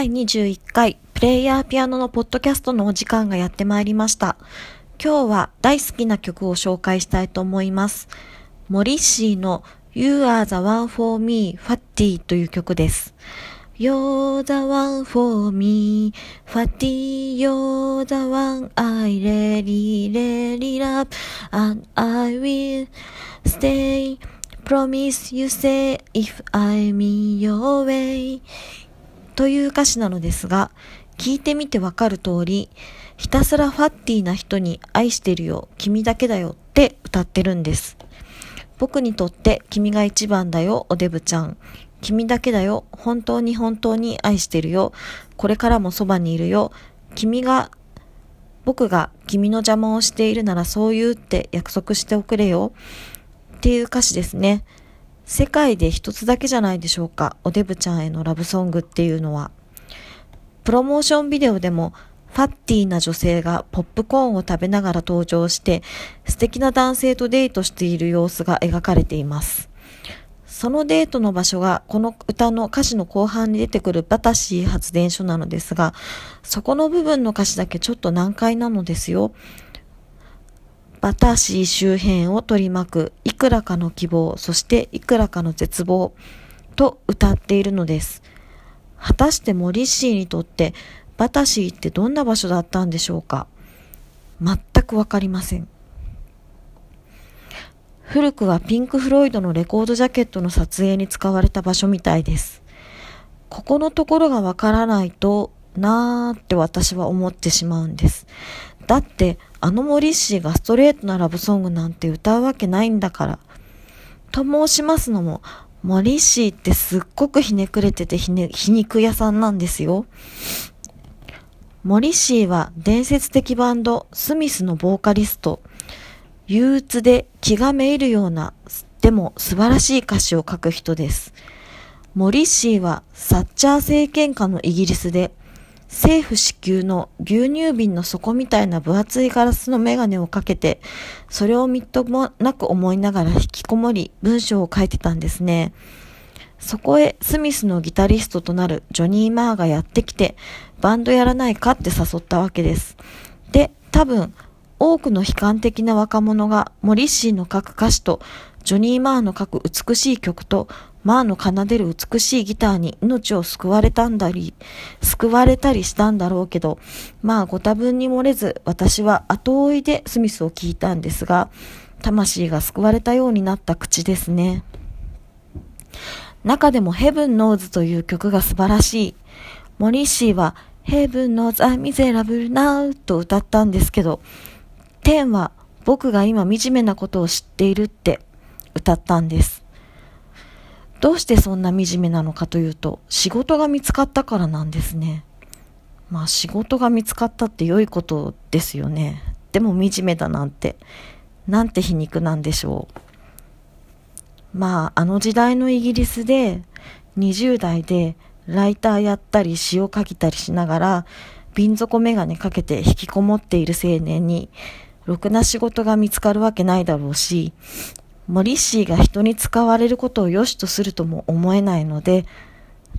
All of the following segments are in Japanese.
第21回プレイヤーピアノのポッドキャストのお時間がやってまいりました。今日は大好きな曲を紹介したいと思います。モリッシーの You are the one for me, Fatty という曲です。You're the one for me, Fatty, you're the one I really, really love, and I will stay. Promise you say if I'm your way という歌詞なのですが、聞いてみてわかる通り、ひたすらファッティな人に愛してるよ、君だけだよって歌ってるんです。僕にとって君が一番だよ、おデブちゃん。君だけだよ、本当に本当に愛してるよ。これからもそばにいるよ。君が、僕が君の邪魔をしているならそう言うって約束しておくれよ。っていう歌詞ですね。世界で一つだけじゃないでしょうか。おデブちゃんへのラブソングっていうのは。プロモーションビデオでも、ファッティーな女性がポップコーンを食べながら登場して、素敵な男性とデートしている様子が描かれています。そのデートの場所がこの歌の歌詞の後半に出てくるバタシー発電所なのですが、そこの部分の歌詞だけちょっと難解なのですよ。バタシー周辺を取り巻くくらかの希望、そしていくらかの絶望と歌っているのです。果たしてモリッシーにとってバタシーってどんな場所だったんでしょうか全くわかりません。古くはピンク・フロイドのレコードジャケットの撮影に使われた場所みたいです。ここのところがわからないとなーって私は思ってしまうんです。だってあのモリッシーがストレートなラブソングなんて歌うわけないんだから。と申しますのも、モリッシーってすっごくひねくれててひね、皮肉屋さんなんですよ。モリッシーは伝説的バンドスミスのボーカリスト。憂鬱で気がめいるような、でも素晴らしい歌詞を書く人です。モリッシーはサッチャー政権下のイギリスで政府支給の牛乳瓶の底みたいな分厚いガラスのメガネをかけて、それをみっともなく思いながら引きこもり、文章を書いてたんですね。そこへスミスのギタリストとなるジョニー・マーがやってきて、バンドやらないかって誘ったわけです。で、多分、多くの悲観的な若者がモリッシーの書く歌詞とジョニー・マーの書く美しい曲とマーの奏でる美しいギターに命を救われたんだり、救われたりしたんだろうけど、まあご多分に漏れず私は後追いでスミスを聞いたんですが、魂が救われたようになった口ですね。中でも Heaven Knows という曲が素晴らしい。モリッシーは Heaven Knows I'm miserable now と歌ったんですけど、天は僕が今惨めなことを知っているって歌ったんです。どうしてそんな惨めなのかというと、仕事が見つかったからなんですね。まあ仕事が見つかったって良いことですよね。でも惨めだなんて、なんて皮肉なんでしょう。まああの時代のイギリスで20代でライターやったり詩を書いたりしながら瓶底メガネかけて引きこもっている青年にろくな仕事が見つかるわけないだろうし、モリッシーが人に使われることを良しとするとも思えないので、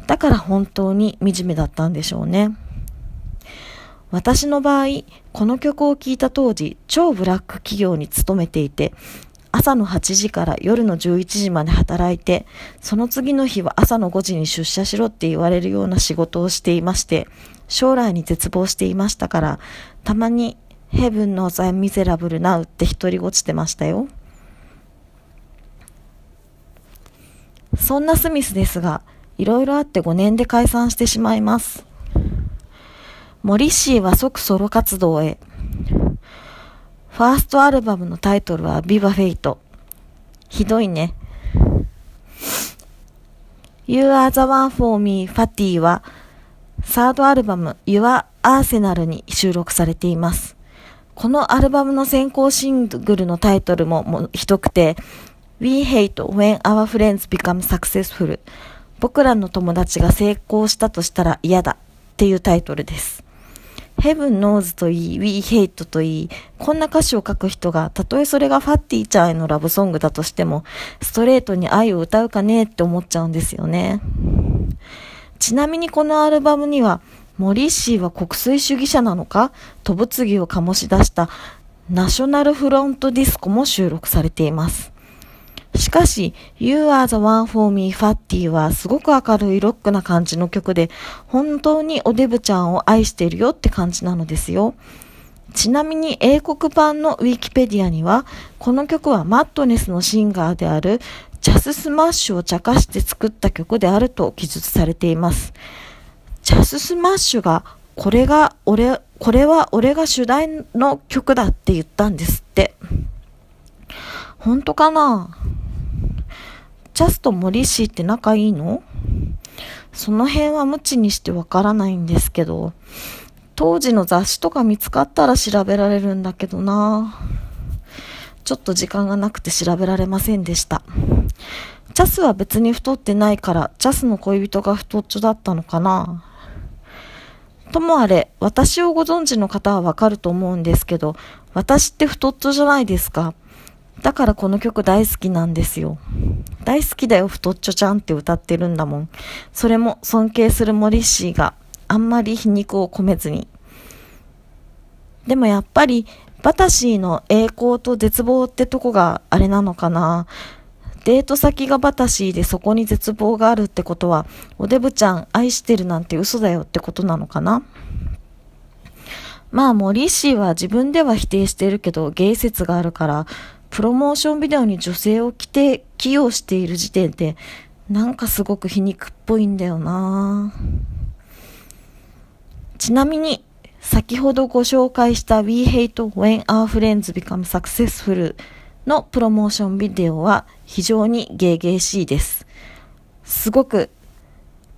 だから本当に惨めだったんでしょうね。私の場合、この曲を聴いた当時、超ブラック企業に勤めていて、朝の8時から夜の11時まで働いて、その次の日は朝の5時に出社しろって言われるような仕事をしていまして、将来に絶望していましたから、たまに Heaven knows I'm miserable now って独り落ちてましたよ。そんなスミスですが、いろいろあって5年で解散してしまいます。モリッシーは即ソロ活動へ。ファーストアルバムのタイトルは Viva Hate。ひどいね。You are the one for me, Fatty は、サードアルバム Your Arsenal に収録されています。このアルバムの先行シングルのタイトルももひどくて、We hate when our friends become successful 僕らの友達が成功したとしたら嫌だっていうタイトルです。Heaven knows といい、We hate といい、こんな歌詞を書く人が、たとえそれがファッティちゃんへのラブソングだとしても、ストレートに愛を歌うかねって思っちゃうんですよね。ちなみにこのアルバムには、モリッシーは国粋主義者なのかと物議を醸し出したナショナルフロントディスコも収録されています。しかし、You Are the One for Me Fatty はすごく明るいロックな感じの曲で、本当におデブちゃんを愛しているよって感じなのですよ。ちなみに英国版のウィキペディアには、この曲はマッドネスのシンガーであるチャス・スマッシュを茶化して作った曲であると記述されています。チャス・スマッシュが、これが俺、これは俺が主題の曲だって言ったんですって。本当かな？チャスとモリシーって仲いいの？その辺は無知にしてわからないんですけど、当時の雑誌とか見つかったら調べられるんだけどなちょっと時間がなくて調べられませんでした。チャスは別に太ってないから、チャスの恋人が太っちょだったのかなともあれ、私をご存知の方はわかると思うんですけど、私って太っちょじゃないですか。だからこの曲大好きなんですよ。大好きだよ、太っちょちゃんって歌ってるんだもん。それも尊敬するモリッシーがあんまり皮肉を込めずに。でもやっぱり、バタシーの栄光と絶望ってとこがあれなのかな。デート先がバタシーでそこに絶望があるってことは、おデブちゃん愛してるなんて嘘だよってことなのかなまあ、モリッシーは自分では否定してるけど、芸説があるから、プロモーションビデオに女性を着て起用している時点で、なんかすごく皮肉っぽいんだよなちなみに、先ほどご紹介した We Hate When Our Friends Become Successful のプロモーションビデオは非常にゲーゲーしいです。すごく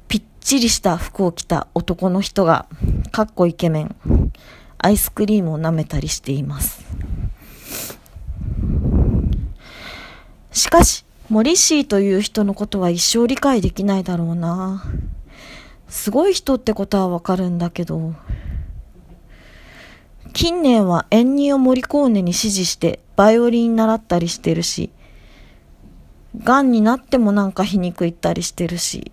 ぴっちりした服を着た男の人が、かっこイケメン、アイスクリームを舐めたりしています。しかし、モリシーという人のことは一生理解できないだろうな。すごい人ってことはわかるんだけど、近年はエンニオ・モリコーネに指示してバイオリン習ったりしてるし、癌になってもなんか皮肉言ったりしてるし、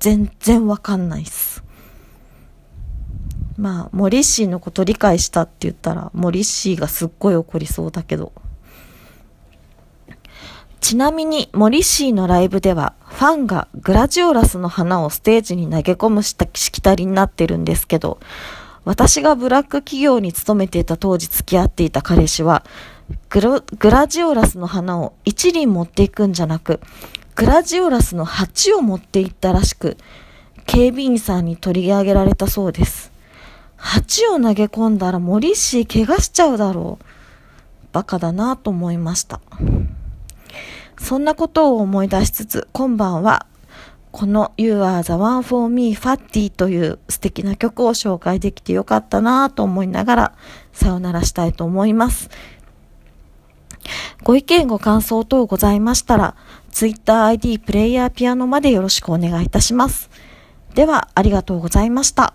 全然わかんないっす。まあ、モリッシーのこと理解したって言ったら、モリッシーがすっごい怒りそうだけど。ちなみに、モリシーのライブでは、ファンがグラジオラスの花をステージに投げ込むしきたりになってるんですけど、私がブラック企業に勤めていた当時付き合っていた彼氏は、グラジオラスの花を一輪持っていくんじゃなく、グラジオラスの鉢を持っていったらしく、警備員さんに取り上げられたそうです。鉢を投げ込んだらモリシー怪我しちゃうだろう。バカだなと思いました。そんなことを思い出しつつ、今晩は、この You are the one for me Fatty という素敵な曲を紹介できてよかったなと思いながら、さよならしたいと思います。ご意見ご感想等ございましたら、TwitterID プレイヤーピアノまでよろしくお願いいたします。では、ありがとうございました。